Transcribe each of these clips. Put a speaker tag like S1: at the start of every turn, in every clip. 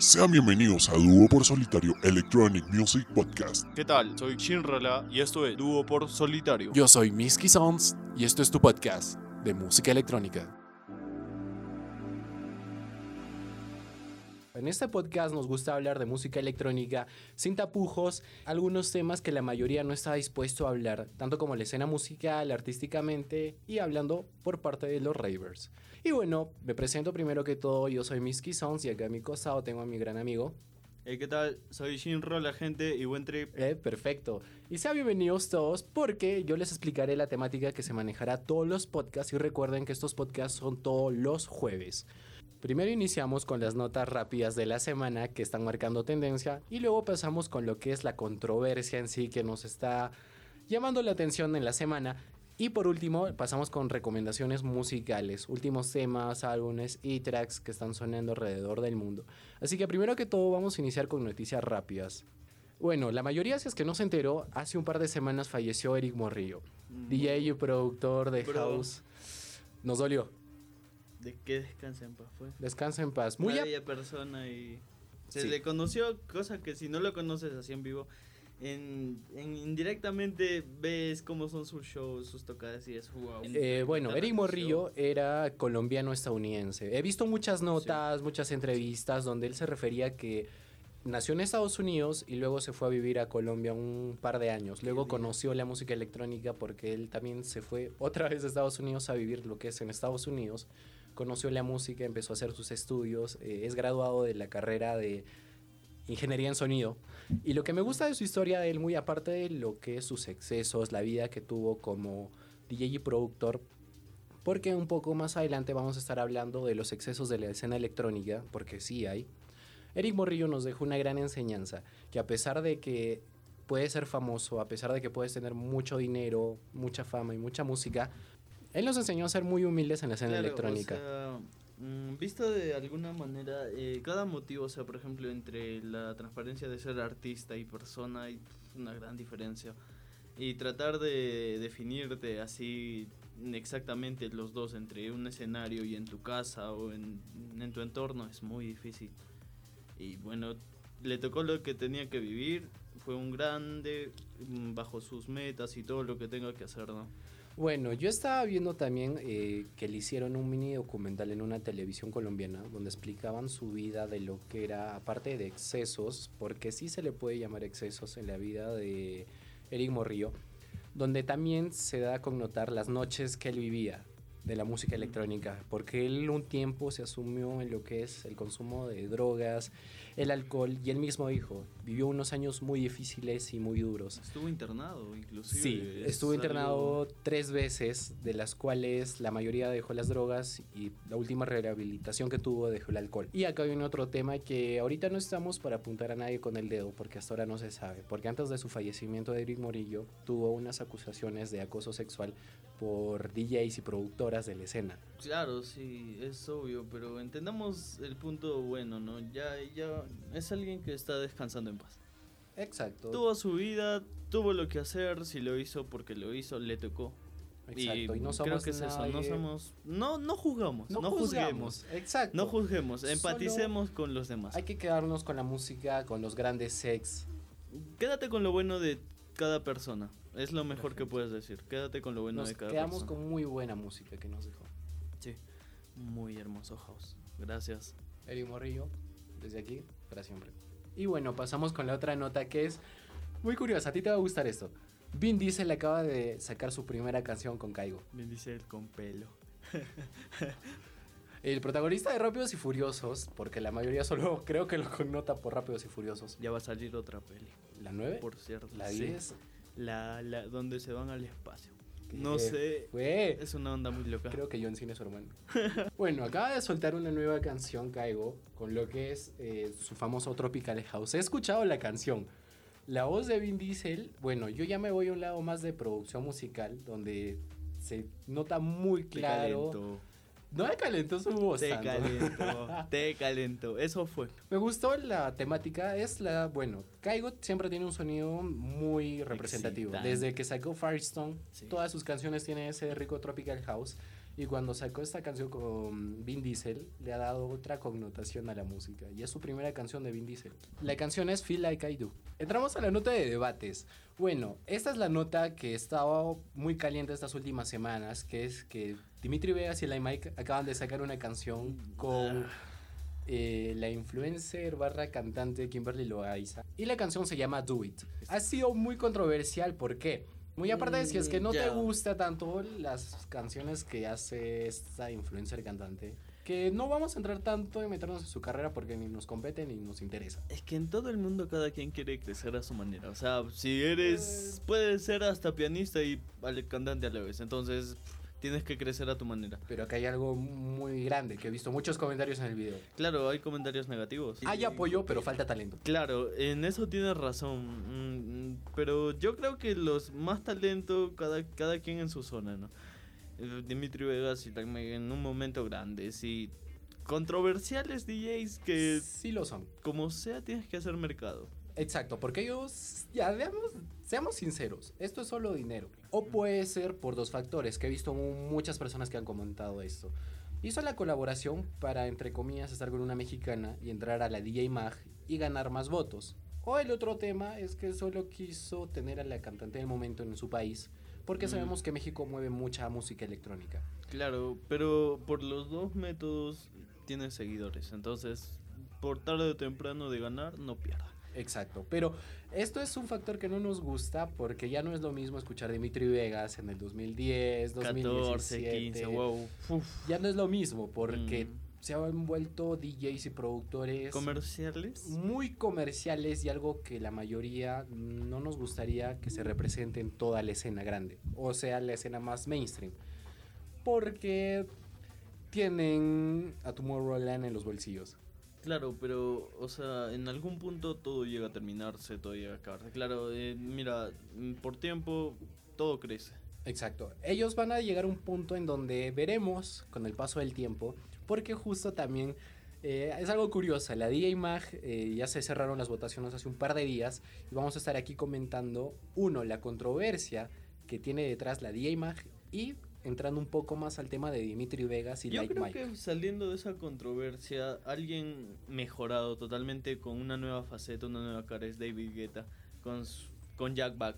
S1: Sean bienvenidos a Dúo por Solitario Electronic Music Podcast.
S2: ¿Qué tal? Soy Shinrala y esto es Dúo por Solitario.
S3: Yo soy Miski Sounds y esto es tu podcast de música electrónica.
S4: En este podcast nos gusta hablar de música electrónica sin tapujos, algunos temas que la mayoría no está dispuesto a hablar, tanto como la escena musical, artísticamente y hablando por parte de los ravers. Y bueno, me presento primero que todo, yo soy Miski Sounds y acá a mi costado tengo a mi gran amigo.
S2: Eh, ¿Qué tal? Soy Shinrala, gente, y buen trip.
S4: Eh, perfecto. Y sean bienvenidos todos porque yo les explicaré la temática que se manejará todos los podcasts y recuerden que estos podcasts son todos los jueves. Primero iniciamos con las notas rápidas de la semana que están marcando tendencia y luego pasamos con lo que es la controversia en sí que nos está llamando la atención en la semana. Y por último pasamos con recomendaciones musicales, últimos temas, álbumes y tracks que están sonando alrededor del mundo. Así que primero que todo vamos a iniciar con noticias rápidas. Bueno, la mayoría, si es que no se enteró, hace un par de semanas falleció Eric Morrillo, DJ y productor de
S2: Bro.
S4: House. Nos dolió.
S5: De que descansa en paz, fue.
S4: Descansa en paz. Muy
S5: bella persona y se
S4: Sí.
S5: le conoció, cosa que si no lo conoces así en vivo, en, en- indirectamente ves cómo son sus shows, sus tocadas y es wow.
S4: Eh, bueno, Eric Morrillo era colombiano-estadounidense. He visto muchas notas, muchas entrevistas donde él se refería que nació en Estados Unidos y luego se fue a vivir a Colombia un par de años. Luego conoció la música electrónica porque él también se fue otra vez a Estados Unidos a vivir lo que es en Estados Unidos. Conoció la música, empezó a hacer sus estudios, eh, es graduado de la carrera de ingeniería en sonido. Y lo que me gusta de su historia de él, muy aparte de lo que es sus excesos, la vida que tuvo como DJ y productor, porque un poco más adelante vamos a estar hablando de los excesos de la escena electrónica, porque sí hay. Eric Morrillo nos dejó una gran enseñanza, que a pesar de que puedes ser famoso, a pesar de que puedes tener mucho dinero, mucha fama y mucha música, él nos enseñó a ser muy humildes en la escena
S5: Claro,
S4: electrónica.
S5: O sea, mm, visto de alguna manera, eh, cada motivo, o sea, por ejemplo, entre la transparencia de ser artista y persona, hay una gran diferencia. Y tratar de definirte así exactamente los dos entre un escenario y en tu casa o en, en tu entorno es muy difícil. Y bueno, le tocó lo que tenía que vivir, fue un grande, mm, bajo sus metas y todo lo que tenga que hacer, ¿no?
S4: Bueno, yo estaba viendo también eh, que le hicieron un mini documental en una televisión colombiana donde explicaban su vida de lo que era, aparte de excesos, porque sí se le puede llamar excesos en la vida de Eric Morrillo, donde también se da a connotar las noches que él vivía de la música electrónica, porque él un tiempo se asumió en lo que es el consumo de drogas, el alcohol, y él mismo dijo, vivió unos años muy difíciles y muy duros.
S5: Estuvo internado, inclusive.
S4: Sí,
S5: es
S4: estuvo
S5: algo-
S4: internado tres veces, de las cuales la mayoría dejó las drogas y la última rehabilitación que tuvo dejó el alcohol. Y acá viene otro tema que ahorita no estamos para apuntar a nadie con el dedo, porque hasta ahora no se sabe. Porque antes de su fallecimiento, Eric Morillo tuvo unas acusaciones de acoso sexual por DJs y productoras de la escena.
S5: Claro, sí, es obvio, pero entendamos el punto bueno, ¿no? Ya, ya es alguien que está descansando en paz.
S4: Exacto.
S5: Tuvo su vida, tuvo lo que hacer, si lo hizo porque lo hizo, le tocó.
S4: Exacto. Y, no
S5: creo
S4: somos
S5: que es eso, no somos, no, no juzgamos, no, juzguemos,
S4: juzgamos. Exacto.
S5: no juzguemos,
S4: Solo
S5: empaticemos con los demás.
S4: Hay que quedarnos con la música, con los grandes sex.
S5: Quédate con lo bueno de cada persona, es lo mejor que puedes decir. Quédate con lo bueno
S4: Nos
S5: de cada
S4: quedamos
S5: persona.
S4: con muy buena música que nos dejó.
S5: Sí, muy hermoso house. Gracias.
S4: Eric Morrillo, desde aquí, para siempre. Y bueno, pasamos con la otra nota que es muy curiosa. A ti te va a gustar esto. Vin Diesel acaba de sacar su primera canción con Caigo.
S5: Me dice el con pelo.
S4: El protagonista de Rápidos y Furiosos, porque la mayoría solo creo que lo connota por Rápidos y Furiosos.
S5: Ya va a salir otra peli,
S4: ¿La 9?
S5: por cierto.
S4: ¿La
S5: Sí.
S4: 10?
S5: La, la, donde se van al espacio. No sé. Es una onda muy loca.
S4: Creo que John Cena es su hermano. bueno, acaba de soltar una nueva canción, Caigo, con lo que es eh, su famoso Tropical House. He escuchado la canción. La voz de Vin Diesel, bueno, yo ya me voy a un lado más de producción musical, donde se nota muy claro. No me calentó su voz.
S5: Te calentó. te calentó. Eso fue.
S4: Me gustó la temática, es la, bueno, Kaigo siempre tiene un sonido muy representativo.
S5: Excitante.
S4: Desde que sacó Firestone,
S5: Sí.
S4: todas sus canciones tienen ese rico tropical house. Y cuando sacó esta canción con Vin Diesel, le ha dado otra connotación a la música. Y es su primera canción de Vin Diesel. La canción es Feel Like I Do. Entramos a la nota de debates. Bueno, esta es la nota que estaba muy caliente estas últimas semanas, que es que Dimitri Vegas y la Mike acaban de sacar una canción con eh, la influencer barra cantante Kimberly Loaiza. Y la canción se llama Do It. Ha sido muy controversial, ¿por qué? Muy aparte de si es que no te gusta tanto las canciones que hace esta influencer cantante, que no vamos a entrar tanto en meternos en su carrera porque ni nos compete ni nos interesa.
S5: Es que en todo el mundo cada quien quiere crecer a su manera. O sea, si eres. Puedes ser hasta pianista y cantante a la vez. Entonces, tienes que crecer a tu manera.
S4: Pero acá hay algo muy grande, que he visto muchos comentarios en el video.
S5: Claro, hay comentarios negativos.
S4: Hay apoyo, pero falta talento.
S5: Claro, en eso tienes razón. mm, Pero yo creo que los más talento, cada, cada quien en su zona, ¿no? Dimitri Vegas y Tagme en un momento grande, sí. Controversiales DJs que,
S4: Sí lo son.
S5: como sea, tienes que hacer mercado.
S4: Exacto, porque ellos, ya veamos, seamos sinceros, esto es solo dinero. O puede ser por dos factores, que he visto mu- muchas personas que han comentado esto. Hizo la colaboración para, entre comillas, estar con una mexicana y entrar a la DJ Mag y ganar más votos. O el otro tema es que solo quiso tener a la cantante del momento en su país, porque
S5: Mm.
S4: sabemos que México mueve mucha música electrónica.
S5: Claro, pero por los dos métodos tienes seguidores. Entonces, por tarde o temprano de ganar, no pierda.
S4: Exacto, pero esto es un factor que no nos gusta porque ya no es lo mismo escuchar Dimitri Vegas en el 2010, 2017.
S5: 14, 15, wow. Uf.
S4: Ya no es lo mismo porque
S5: Mm.
S4: se han vuelto DJs y productores
S5: ¿Comerciales?
S4: muy comerciales y algo que la mayoría no nos gustaría que se represente en toda la escena grande, o sea, la escena más mainstream. Porque tienen a Tomorrowland en los bolsillos.
S5: Claro, pero, o sea, en algún punto todo llega a terminarse, todo llega a acabarse. Claro, eh, mira, mm, por tiempo todo crece.
S4: Exacto. Ellos van a llegar a un punto en donde veremos con el paso del tiempo, porque justo también eh, es algo curioso. La DJ eh, ya se cerraron las votaciones hace un par de días y vamos a estar aquí comentando, uno, la controversia que tiene detrás la DJ y entrando un poco más al tema de Dimitri Vegas y
S5: Yo
S4: Like
S5: creo
S4: Mike.
S5: que saliendo de esa controversia, alguien mejorado totalmente con una nueva faceta, una nueva cara es David Guetta con, con Jack Back.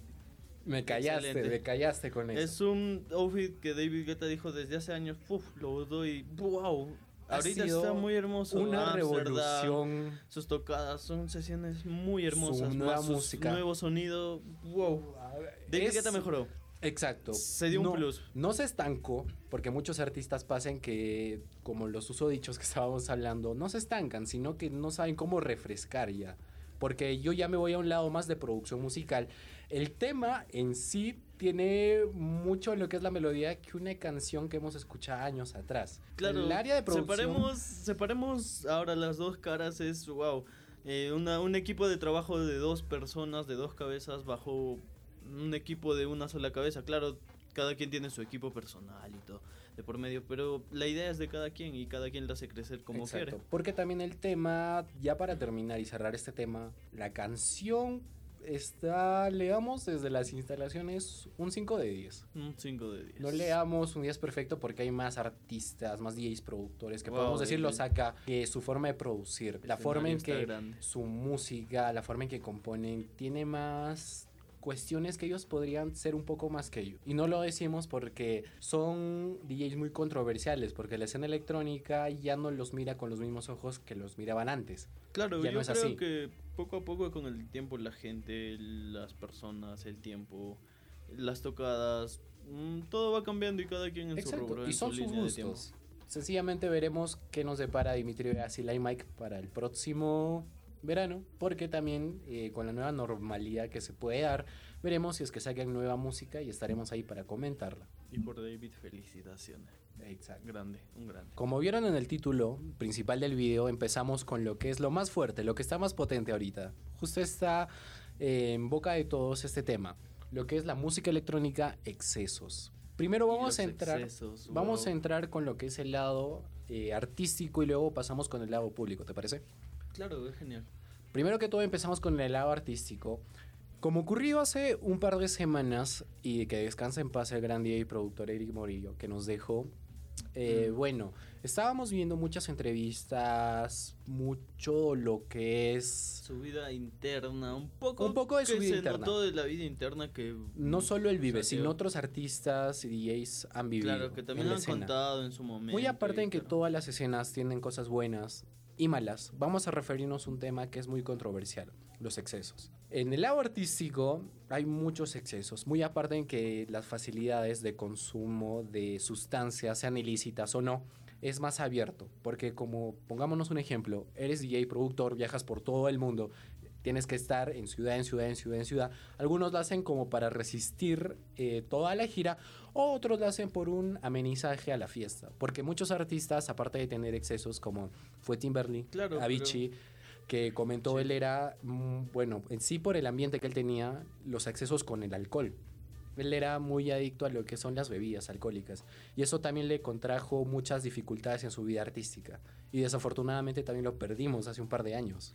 S4: Me callaste,
S5: excelente.
S4: me callaste con eso.
S5: Es un outfit que David Guetta dijo desde hace años, ¡puf! lo doy, wow.
S4: Ha
S5: Ahorita está muy hermoso.
S4: Una
S5: Amsterdam,
S4: revolución.
S5: Sus tocadas son sesiones muy hermosas.
S4: Su nueva
S5: más sus
S4: música.
S5: Nuevo sonido, wow. David
S4: Es-
S5: Guetta mejoró.
S4: Exacto.
S5: Se dio un
S4: no,
S5: plus.
S4: No se estancó, porque muchos artistas pasan que, como los usodichos que estábamos hablando, no se estancan, sino que no saben cómo refrescar ya. Porque yo ya me voy a un lado más de producción musical. El tema en sí tiene mucho lo que es la melodía que una canción que hemos escuchado años atrás.
S5: Claro,
S4: El área de producción.
S5: separemos, separemos ahora las dos caras, es wow. eh, una, un equipo de trabajo de dos personas, de dos cabezas, bajo un equipo de una sola cabeza. Claro, cada quien tiene su equipo personal y todo de por medio, pero la idea es de cada quien y cada quien la hace crecer como
S4: Exacto,
S5: quiere.
S4: Porque también el tema, ya para terminar y cerrar este tema, la canción está, le damos desde las instalaciones un 5 de 10.
S5: Un 5 de 10.
S4: No le damos un 10 perfecto porque hay más artistas, más DJs productores que
S5: Wow,
S4: podemos decirlo
S5: el-
S4: saca que su forma de producir, la forma en que
S5: grande.
S4: su música, la forma en que componen, tiene más cuestiones que ellos podrían ser un poco más que ellos. Y no lo decimos porque son DJs muy controversiales, porque la escena electrónica ya no los mira con los mismos ojos que los miraban antes.
S5: Claro,
S4: ya
S5: yo
S4: no es
S5: creo
S4: así.
S5: que poco a poco con el tiempo la gente, las personas, el tiempo, las tocadas, mm, todo va cambiando y cada quien en su rubro,
S4: y son
S5: su
S4: sus gustos. Sencillamente veremos qué nos depara Dimitri Vegas y Mike para el próximo verano, porque también eh, con la nueva normalidad que se puede dar, veremos si es que sacan nueva música y estaremos ahí para comentarla.
S5: Y por David, felicitaciones.
S4: Exacto.
S5: Grande, un grande.
S4: Como vieron en el título principal del video, empezamos con lo que es lo más fuerte, lo que está más potente ahorita. Justo está eh, en boca de todos este tema, lo que es la música electrónica excesos. Primero vamos a entrar,
S5: excesos,
S4: vamos
S5: wow.
S4: a entrar con lo que es el lado eh, artístico y luego pasamos con el lado público, ¿te parece?
S5: Claro, es genial.
S4: Primero que todo empezamos con el lado artístico. Como ocurrió hace un par de semanas y que descansa en paz el gran DJ y productor Eric Morillo, que nos dejó, Eh,
S5: Mm.
S4: Bueno, estábamos viendo muchas entrevistas, mucho lo que es
S5: Su vida interna, un poco.
S4: Un poco de su vida
S5: se
S4: interna.
S5: notó de la vida interna que.
S4: no solo él vive, sino otros artistas y DJs han vivido.
S5: Claro, que también
S4: la
S5: han
S4: escena.
S5: contado en su momento.
S4: Muy aparte en que
S5: claro.
S4: todas las escenas tienen cosas buenas y malas, vamos a referirnos a un tema que es muy controversial, los excesos. En el lado artístico hay muchos excesos, muy aparte en que las facilidades de consumo de sustancias, sean ilícitas o no, es más abierto, porque como pongámonos un ejemplo, eres DJ, productor, viajas por todo el mundo, tienes que estar en ciudad, en ciudad, en ciudad, en ciudad. Algunos lo hacen como para resistir eh, toda la gira, otros lo hacen por un amenizaje a la fiesta. Porque muchos artistas, aparte de tener excesos como fue Timberlake,
S5: Claro,
S4: Avicii, que comentó
S5: Sí.
S4: él era, mm, bueno, en sí por el ambiente que él tenía, los excesos con el alcohol. Él era muy adicto a lo que son las bebidas alcohólicas. Y eso también le contrajo muchas dificultades en su vida artística. Y desafortunadamente también lo perdimos hace un par de años.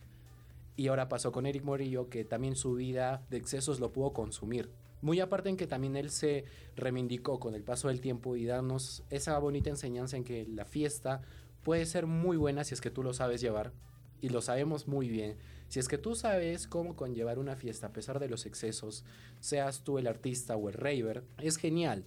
S4: Y ahora pasó con Eric Morillo, que también su vida de excesos lo pudo consumir. Muy aparte en que también él se reivindicó con el paso del tiempo y darnos esa bonita enseñanza en que la fiesta puede ser muy buena si es que tú lo sabes llevar. Y lo sabemos muy bien. Si es que tú sabes cómo conllevar una fiesta a pesar de los excesos, seas tú el artista o el raver, es genial.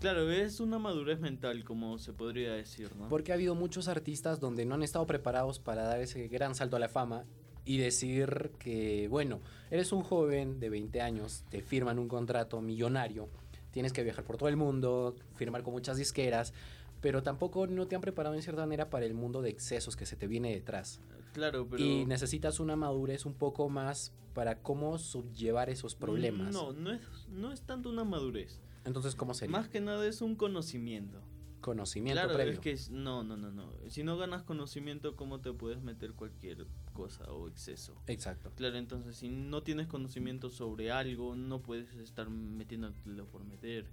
S5: Claro, es una madurez mental, como se podría decir, ¿no?
S4: Porque ha habido muchos artistas donde no han estado preparados para dar ese gran salto a la fama y decir que, bueno, eres un joven de 20 años, te firman un contrato millonario, tienes que viajar por todo el mundo, firmar con muchas disqueras, pero tampoco no te han preparado en cierta manera para el mundo de excesos que se te viene detrás.
S5: Claro, pero.
S4: Y necesitas una madurez un poco más para cómo subllevar esos problemas.
S5: No, no es, no es tanto una madurez.
S4: Entonces, ¿cómo sería?
S5: Más que nada es un conocimiento.
S4: Conocimiento
S5: claro,
S4: previo.
S5: es que es- no, no, no, no. Si no ganas conocimiento, ¿cómo te puedes meter cualquier cosa o exceso?
S4: Exacto.
S5: Claro, entonces si no tienes conocimiento sobre algo, no puedes estar metiéndotelo por meter.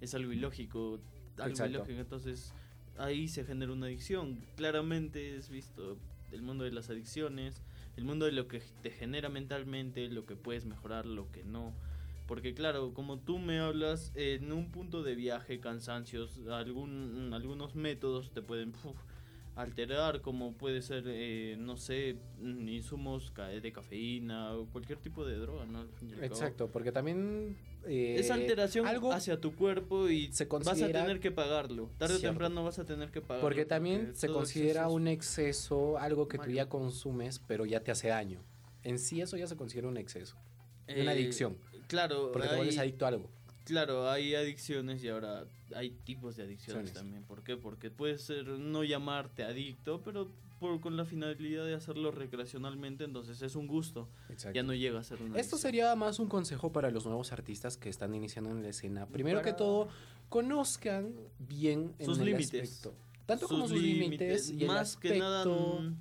S5: Es algo ilógico, algo
S4: Exacto.
S5: ilógico. Entonces ahí se genera una adicción. Claramente es visto el mundo de las adicciones, el mundo de lo que te genera mentalmente, lo que puedes mejorar, lo que no. Porque claro, como tú me hablas, en un punto de viaje, cansancios, algún, algunos métodos te pueden alterar, como puede ser, eh, no sé, mm, insumos de cafeína o cualquier tipo de droga, ¿no?
S4: Exacto, porque también... eh,
S5: Es alteración
S4: algo
S5: hacia tu cuerpo y
S4: se
S5: vas a tener que pagarlo. Tarde o temprano vas a tener que pagarlo.
S4: Porque también se considera
S5: exceso
S4: un exceso algo que tú
S5: malo.
S4: ya consumes, pero ya te hace daño. En sí eso ya se considera un exceso.
S5: eh,
S4: una adicción.
S5: Claro,
S4: Porque te vuelves
S5: hay-
S4: adicto a algo.
S5: Claro, hay adicciones y ahora hay tipos de
S4: adicciones
S5: también. ¿Por qué? Porque puede ser no llamarte adicto, pero por, con la finalidad de hacerlo recreacionalmente, entonces es un gusto.
S4: Exacto.
S5: Ya no llega a ser una
S4: Esto
S5: adicción.
S4: sería más un consejo para los nuevos artistas que están iniciando en la escena. Primero
S5: Para-
S4: que todo, conozcan bien en
S5: Sus
S4: el
S5: límites.
S4: aspecto. Tanto como sus límites y el
S5: más que nada
S4: aspecto
S5: mm,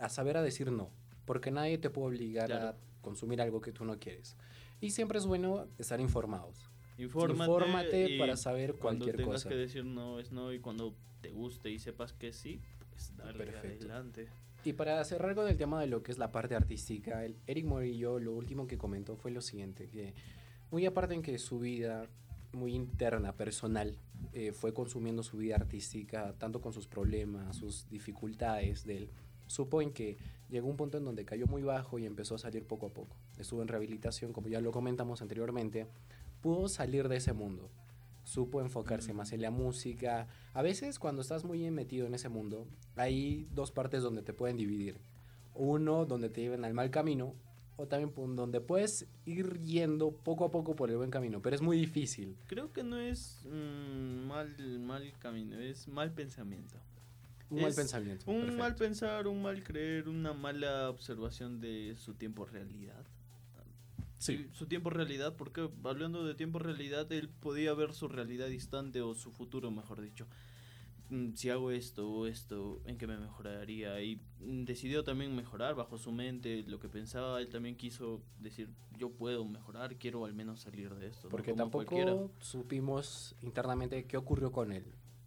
S4: a saber a decir no. Porque nadie te puede obligar
S5: Claro.
S4: a consumir algo que tú no quieres. Y siempre es bueno estar informados.
S5: infórmate,
S4: Infórmate para saber
S5: cuando
S4: cualquier
S5: tengas
S4: cosa.
S5: que decir no es no y cuando te guste y sepas que sí, pues dale
S4: Perfecto.
S5: adelante.
S4: Y para cerrar con el tema de lo que es la parte artística, el Eric Morillo lo último que comentó fue lo siguiente, que muy aparte en que su vida muy interna, personal, eh, fue consumiendo su vida artística, tanto con sus problemas, sus dificultades de él, supo en que llegó un punto en donde cayó muy bajo y empezó a salir poco a poco. Estuvo en rehabilitación, como ya lo comentamos anteriormente, pudo salir de ese mundo. Supo enfocarse más en la música. A veces cuando estás muy metido en ese mundo, hay dos partes donde te pueden dividir. Uno donde te lleven al mal camino o también donde puedes ir yendo poco a poco por el buen camino, pero es muy difícil.
S5: Creo que no es mm, mal, mal camino, es mal pensamiento.
S4: Un mal pensamiento.
S5: Un
S4: perfecto.
S5: mal pensar, un mal creer, una mala observación de su tiempo realidad.
S4: Sí.
S5: Su tiempo realidad, porque hablando de tiempo realidad, él podía ver su realidad distante o su futuro, mejor dicho. Mm, Si hago esto o esto, ¿en qué me mejoraría? Y decidió también mejorar bajo su mente lo que pensaba. Él también quiso decir, yo puedo mejorar, quiero al menos salir de esto.
S4: Porque tampoco
S5: cualquiera.
S4: supimos internamente qué ocurrió con él.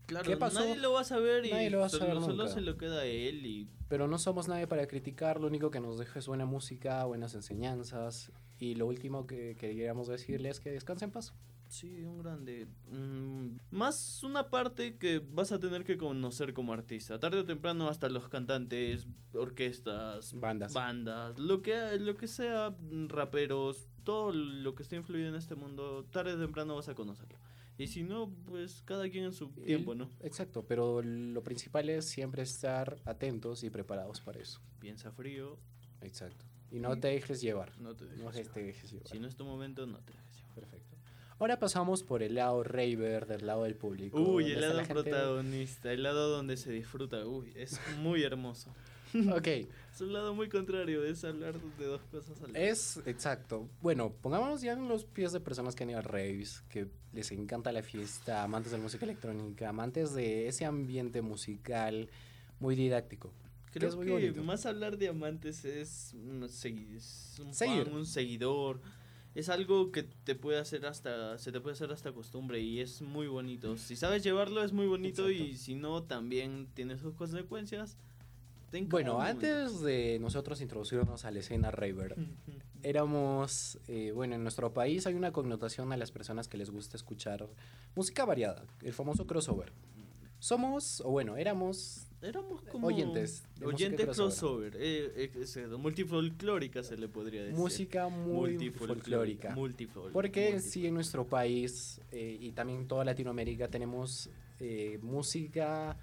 S5: Claro,
S4: ¿Qué pasó?
S5: nadie lo va a saber y
S4: Nadie lo va a
S5: solo,
S4: saber
S5: solo
S4: nunca.
S5: se lo queda a él y
S4: Pero no somos nadie para criticar, lo único que nos deja es buena música, buenas enseñanzas. Y lo último que queríamos decirles es que descansen en paz.
S5: Sí, un grande. Mm, más una parte que vas a tener que conocer como artista. Tarde o temprano hasta los cantantes, orquestas,
S4: Bandas.
S5: bandas, lo que, lo que sea, raperos, todo lo que esté influido en este mundo, tarde o temprano vas a conocerlo. Y si no, pues cada quien en su
S4: El-
S5: tiempo, ¿no?
S4: Exacto, pero lo principal es siempre estar atentos y preparados para eso.
S5: Piensa frío,
S4: Exacto. Y no te dejes llevar.
S5: no te dejes.
S4: No
S5: llevar.
S4: te dejes llevar.
S5: Si no es tu momento, no te dejes llevar.
S4: Perfecto. Ahora pasamos por el lado raver, del lado del público.
S5: Uy, el lado
S4: la gente-
S5: protagonista, el lado donde se disfruta, uy, es muy hermoso.
S4: Ok,
S5: Es un lado muy contrario, es hablar de dos cosas al
S4: es exacto. Bueno, pongámonos ya en los pies de personas que han ido a raves, que les encanta la fiesta, amantes de la música electrónica, amantes de ese ambiente musical muy didáctico. que
S5: Creo
S4: es
S5: que más hablar de amantes es, un
S4: Seguir.
S5: fan, un seguidor. Es algo que te puede hacer hasta, se te puede hacer hasta costumbre y es muy bonito. Si sabes llevarlo es muy bonito y si no también tiene sus consecuencias.
S4: Bueno, antes de nosotros introducirnos a la escena raver, éramos, eh, bueno, en nuestro país hay una connotación a las personas que les gusta escuchar música variada, el famoso crossover. Somos, o bueno, éramos
S5: Éramos como
S4: Oyentes
S5: oyentes
S4: crossover.
S5: crossover, eh, eh, eh, multifolclórica se le podría decir.
S4: música muy folclórica.
S5: Multifolclórica.
S4: Porque en sí en nuestro país y también toda Latinoamérica tenemos música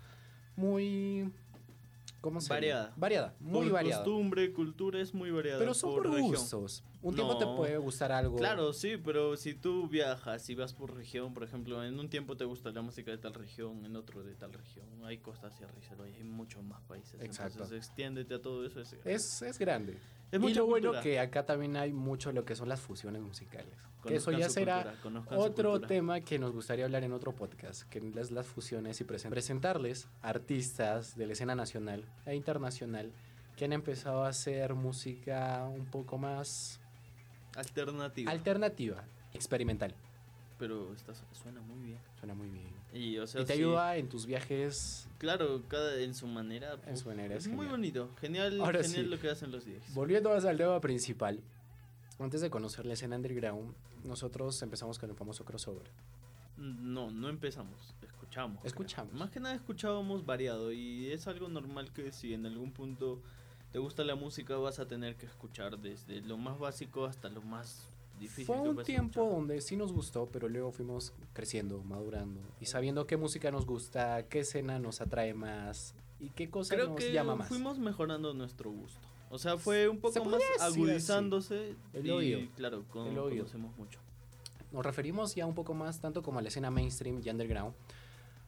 S4: muy... ¿Cómo se?
S5: Variada.
S4: Variada, muy
S5: Por
S4: variada.
S5: costumbre, cultura es muy variada.
S4: Pero son por,
S5: región.
S4: gustos. Un tiempo te puede gustar algo.
S5: Claro, sí, pero si tú viajas y vas por región, por ejemplo, en un tiempo te gusta la música de tal región, en otro de tal región, hay Costa Sierra y y hay muchos más países.
S4: Exacto.
S5: Entonces, extiéndete a todo eso. Es,
S4: Es, es grande.
S5: Es
S4: y lo bueno que acá también hay mucho lo que son las fusiones musicales. Eso ya será
S5: cultura,
S4: otro tema que nos gustaría hablar en otro podcast, que es las fusiones y presen- presentarles artistas de la escena nacional e internacional que han empezado a hacer música un poco más
S5: Alternativa.
S4: alternativa, experimental.
S5: pero esta su- suena muy bien.
S4: Suena muy bien.
S5: Y, o sea,
S4: y te
S5: sí,
S4: ayuda en tus viajes
S5: Claro, cada en su manera.
S4: en su manera.
S5: es
S4: Es
S5: muy bonito. Genial,
S4: Ahora
S5: genial
S4: sí.
S5: lo que hacen los DJs.
S4: Volviendo más al tema principal, antes de conocer la escena underground, nosotros empezamos con el famoso crossover.
S5: No, no empezamos, escuchamos. creo.
S4: Escuchamos.
S5: Más que nada escuchábamos variado y es algo normal que si en algún punto te gusta la música vas a tener que escuchar desde lo más básico hasta lo más difícil.
S4: Fue un tiempo
S5: escuchar.
S4: donde sí nos gustó, pero luego fuimos creciendo, madurando y sabiendo qué música nos gusta, qué escena nos atrae más y qué cosa
S5: Creo
S4: nos
S5: que
S4: llama más.
S5: fuimos mejorando nuestro gusto. O sea, fue un poco más agudizándose
S4: El
S5: y claro, con-
S4: El
S5: conocemos mucho.
S4: Nos referimos ya un poco más, tanto como a la escena mainstream y underground,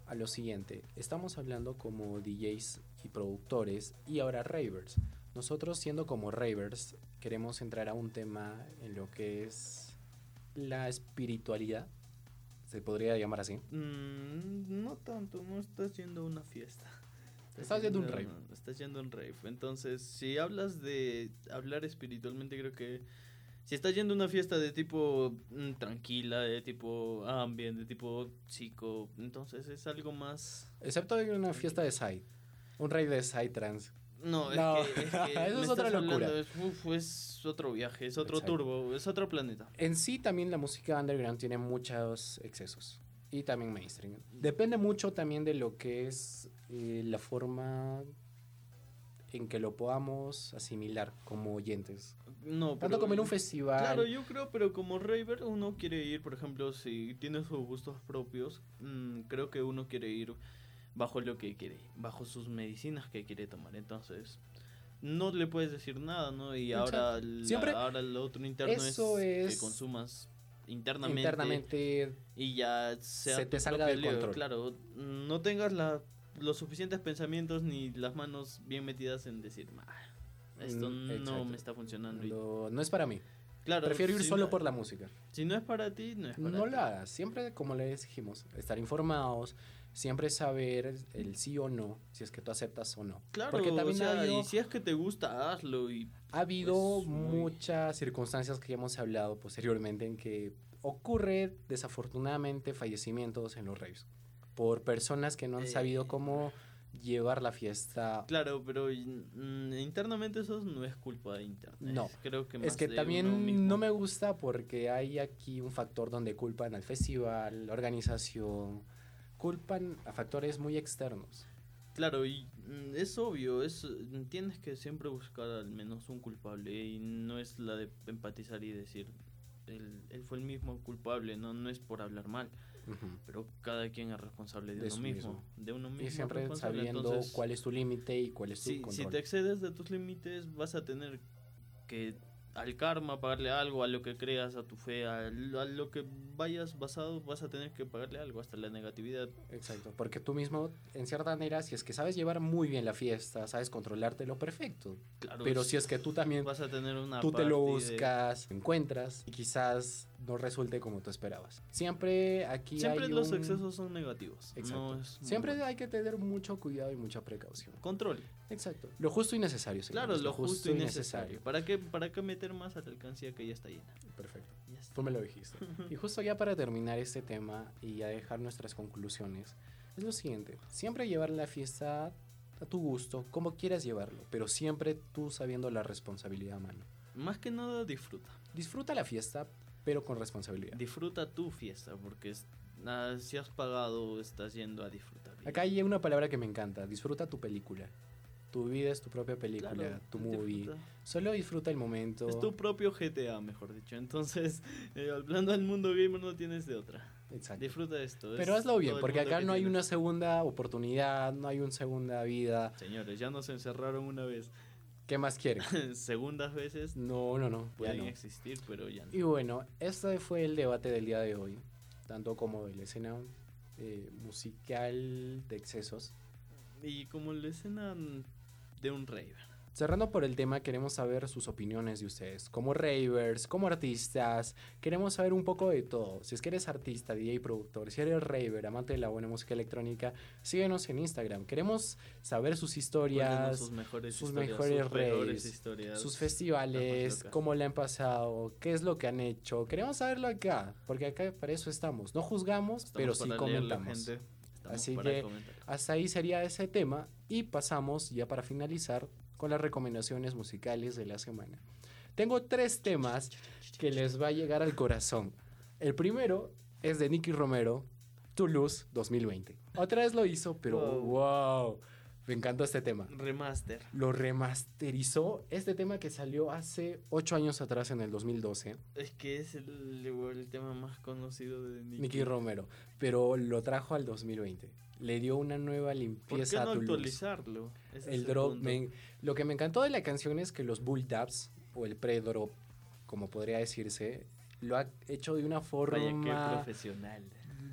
S4: a lo siguiente. Estamos hablando como DJs y productores y ahora ravers. Nosotros siendo como ravers queremos entrar a un tema en lo que es la espiritualidad, se podría llamar así.
S5: Mm, no tanto, no estás yendo a una fiesta.
S4: Estás yendo a un rave.
S5: Estás yendo a un rave. Entonces, si hablas de hablar espiritualmente, creo que si estás yendo a una fiesta de tipo mm, tranquila, de tipo ambient, de tipo psico, entonces es algo más...
S4: Excepto en una fiesta de Psy, un rave de Psy trans.
S5: No,
S4: No,
S5: es que, es que
S4: eso es otra
S5: hablando,
S4: locura.
S5: Es, uf, es otro viaje, es otro
S4: Exacto.
S5: turbo, es otro planeta.
S4: En sí también la música underground tiene muchos excesos y también mainstream. Depende mucho también de lo que es eh, la forma en que lo podamos asimilar como oyentes.
S5: No,
S4: Tanto
S5: pero-
S4: como en un festival.
S5: Claro, yo creo, pero como raver uno quiere ir, por ejemplo, si tiene sus gustos propios, mm, creo que uno quiere ir bajo lo que quiere, bajo sus medicinas que quiere tomar. Entonces, no le puedes decir nada, ¿no? Y ahora, la-
S4: Siempre-
S5: ahora lo otro interno
S4: Eso
S5: es,
S4: es-
S5: que consumas internamente,
S4: internamente
S5: y ya sea
S4: se te salga del control.
S5: Claro, no tengas la, los suficientes pensamientos ni las manos bien metidas en decir, "Ah, esto
S4: Mm,
S5: no
S4: exacto.
S5: me está funcionando.
S4: no, no es para mí.
S5: Claro,
S4: Prefiero ir
S5: si
S4: solo
S5: no-
S4: por la música.
S5: Si no es para ti, no es para
S4: No
S5: ti.
S4: lo hagas. Siempre, como les dijimos, estar informados, siempre saber el sí o no, si es que tú aceptas o no.
S5: Claro,
S4: Porque también
S5: o sea,
S4: ha habido-
S5: y si es que te gusta, hazlo. Y
S4: Ha habido
S5: Pues,
S4: muchas circunstancias que ya hemos hablado posteriormente en que ocurre desafortunadamente fallecimientos en los raves por personas que no han
S5: Eh.
S4: sabido cómo llevar la fiesta.
S5: Claro, pero mm, internamente eso no es culpa de internet.
S4: No.
S5: Creo que
S4: Es
S5: más
S4: que
S5: de uno
S4: también no me gusta porque hay aquí un factor donde culpan al festival, la organización, culpan a factores muy externos.
S5: Claro, y mm, es obvio, es tienes que siempre buscar al menos un culpable y no es la de empatizar y decir él, él fue el mismo culpable, no no es por hablar mal, pero cada quien es responsable de,
S4: De
S5: uno mismo,
S4: mismo.
S5: de uno mismo.
S4: Y siempre sabiendo
S5: entonces,
S4: cuál es tu límite y cuál es tu
S5: si, si
S4: control.
S5: te excedes de tus límites vas a tener que al karma pagarle algo, a lo que creas, a tu fe, a lo, lo que vayas basado, vas a tener que pagarle algo, hasta la negatividad.
S4: Exacto, porque tú mismo, en cierta manera, si es que sabes llevar muy bien la fiesta, sabes controlártelo perfecto.
S5: Claro,
S4: Pero si es que tú también,
S5: vas a tener una
S4: tú te lo
S5: party de-
S4: buscas, encuentras y quizás no resulte como tú esperabas. Siempre aquí
S5: Siempre
S4: hay
S5: los
S4: un-
S5: excesos son negativos.
S4: Exacto.
S5: No
S4: Siempre
S5: bueno.
S4: hay que tener mucho cuidado y mucha precaución.
S5: control.
S4: Exacto. Lo justo y necesario.
S5: Claro,
S4: señores,
S5: lo justo y necesario. ¿Para qué, ¿Para qué meter más a la alcancía que ya está llena?
S4: Perfecto.
S5: Ya está.
S4: Tú me lo dijiste. Y justo ya para terminar este tema y ya dejar nuestras conclusiones, es lo siguiente. Siempre llevar la fiesta a tu gusto, como quieras llevarlo, pero siempre tú sabiendo la responsabilidad a mano.
S5: Más que nada disfruta.
S4: Disfruta la fiesta, pero con responsabilidad.
S5: Disfruta tu fiesta, porque es- nada, si has pagado, estás yendo a disfrutar.
S4: Acá hay una palabra que me encanta. Disfruta tu película. Tu vida es tu propia película,
S5: Claro,
S4: tu movie.
S5: disfruta.
S4: Solo disfruta el momento.
S5: Es tu propio GTA, mejor dicho. Entonces, eh, hablando del mundo gamer, no tienes de otra.
S4: Exacto.
S5: Disfruta esto.
S4: Pero
S5: es
S4: hazlo bien, porque acá no hay
S5: tienes.
S4: una segunda oportunidad, no hay una segunda vida.
S5: Señores, ya nos encerraron una vez.
S4: ¿Qué más quieren?
S5: Segundas veces
S4: No, no, no. Ya
S5: pueden
S4: no.
S5: existir, pero ya no.
S4: Y bueno, este fue el debate del día de hoy, tanto como de la escena eh, musical de excesos.
S5: Y como la escena de un raver.
S4: Cerrando por el tema, queremos saber sus opiniones de ustedes, como ravers, como artistas, queremos saber un poco de todo. Si es que eres artista, DJ, productor, si eres raver, amante de la buena música electrónica, síguenos en Instagram. Queremos saber sus historias,
S5: sus mejores
S4: sus
S5: historias,
S4: mejores
S5: sus
S4: raves,
S5: historias.
S4: sus festivales, cómo le han pasado, qué es lo que han hecho. Queremos saberlo acá, porque acá para eso estamos. No juzgamos,
S5: Estamos
S4: pero sí comentamos. Así que
S5: comentar.
S4: hasta ahí sería ese tema y pasamos ya para finalizar con las recomendaciones musicales de la semana. Tengo tres temas que les va a llegar al corazón. El primero es de Nicky Romero, Toulouse 2020. Otra vez lo hizo, pero
S5: Wow.
S4: wow, me encantó este tema.
S5: Remaster.
S4: Lo remasterizó este tema que salió hace ocho años atrás en el 2012,
S5: Es que es el, el tema más conocido de Nicky.
S4: Nicky Romero, pero lo trajo al 2020. Le dio una nueva
S5: ¿Por qué
S4: limpieza
S5: no
S4: a Toulouse.
S5: actualizarlo? Ese
S4: El drop, me- lo que me encantó de la canción es que los bull taps o el pre-drop, como podría decirse, lo ha hecho de una
S5: Vaya, qué
S4: forma,
S5: profesional.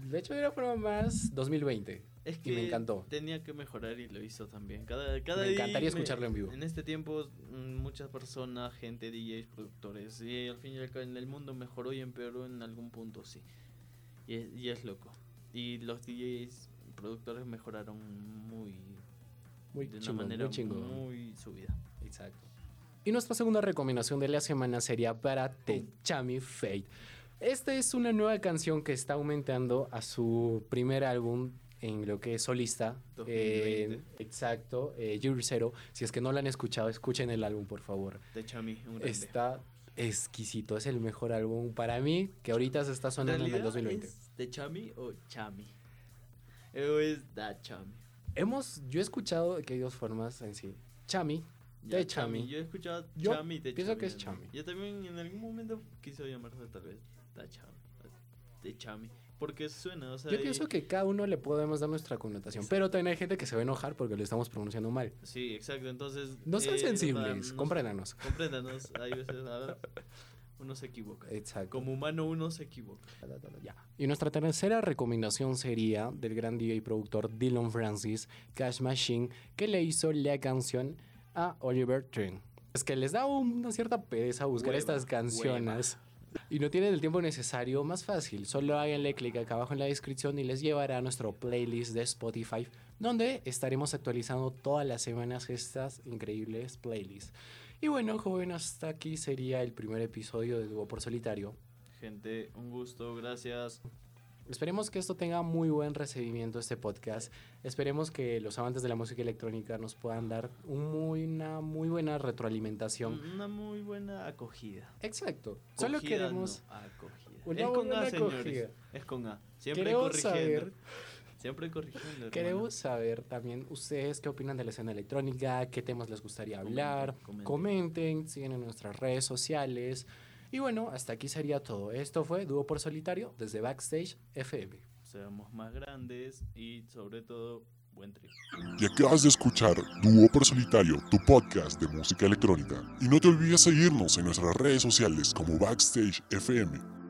S4: lo ha hecho de una forma más 2020.
S5: Es
S4: Y
S5: que
S4: me encantó.
S5: tenía que mejorar y lo hizo también. Cada, cada
S4: Me
S5: día
S4: encantaría escucharlo en vivo.
S5: En este tiempo, mm, muchas personas, gente, DJs, productores, y al fin y al cabo en el mundo mejoró y empeoró en algún punto, sí. Y es, y es loco. Y los DJs, productores mejoraron muy...
S4: Muy
S5: de una
S4: chingón,
S5: manera
S4: muy chingón.
S5: muy subida.
S4: Exacto. Y nuestra segunda recomendación de la semana sería para Techami Fate. Esta es una nueva canción que está aumentando a su primer álbum en lo que es solista.
S5: 2020.
S4: Eh, exacto, eh, Year Zero. Si es que no lo han escuchado, escuchen el álbum, por favor.
S5: De Chami, un grande.
S4: Está exquisito, es el mejor álbum para mí que ahorita se está
S5: ¿En
S4: sonando en el
S5: realidad
S4: 2020.
S5: ¿Es de Chami o Chami? O es Da Chami.
S4: Hemos, yo he escuchado que hay dos formas en sí. Chami,
S5: Ya,
S4: de Chami.
S5: Yo he escuchado
S4: Yo
S5: Chami de
S4: pienso
S5: Chami
S4: que es. Chami.
S5: Yo también en algún momento quise llamarse tal vez Da Chami. De Chami. Porque suena, o sea.
S4: Yo pienso que cada uno le podemos dar nuestra connotación, pero también hay gente que se va a enojar porque lo estamos pronunciando mal.
S5: Sí, exacto. Entonces.
S4: No sean
S5: eh,
S4: sensibles, compréndanos.
S5: Compréndanos. Hay veces. ver, uno se equivoca.
S4: Exacto.
S5: Como humano, uno se equivoca.
S4: Ya. Y nuestra tercera recomendación sería del gran DJ y productor Dylan Francis, Cash Machine, que le hizo la canción a Oliver Tree. Es que les da una cierta pereza buscar
S5: Hueva,
S4: estas canciones. Y no tienen el tiempo necesario, más fácil. Solo háganle clic acá abajo en la descripción y les llevará a nuestro playlist de Spotify, donde estaremos actualizando todas las semanas estas increíbles playlists. Y bueno, joven, hasta aquí sería el primer episodio de Dúo por Solitario.
S5: Gente, un gusto. Gracias.
S4: Esperemos que esto tenga muy buen recibimiento, este podcast. Esperemos que los amantes de la música electrónica nos puedan dar un muy, una muy buena retroalimentación.
S5: Una muy buena acogida.
S4: Exacto. Solo queremos...
S5: no, acogida.
S4: Una
S5: es con
S4: buena
S5: A, señores.
S4: acogida.
S5: Es con A. Siempre
S4: Queremos
S5: corrigiendo.
S4: saber,
S5: Siempre corrigiendo.
S4: queremos saber también ustedes qué opinan de la escena electrónica, qué temas les gustaría
S5: Comenten,
S4: hablar.
S5: comenten.
S4: Comenten, siguen en nuestras redes sociales. Y bueno, hasta aquí sería todo. Esto fue Dúo por Solitario desde Backstage FM.
S5: Seamos más grandes y sobre todo buen trip.
S1: Y acabas de escuchar Dúo por Solitario, tu podcast de música electrónica. Y no te olvides seguirnos en nuestras redes sociales como Backstage FM.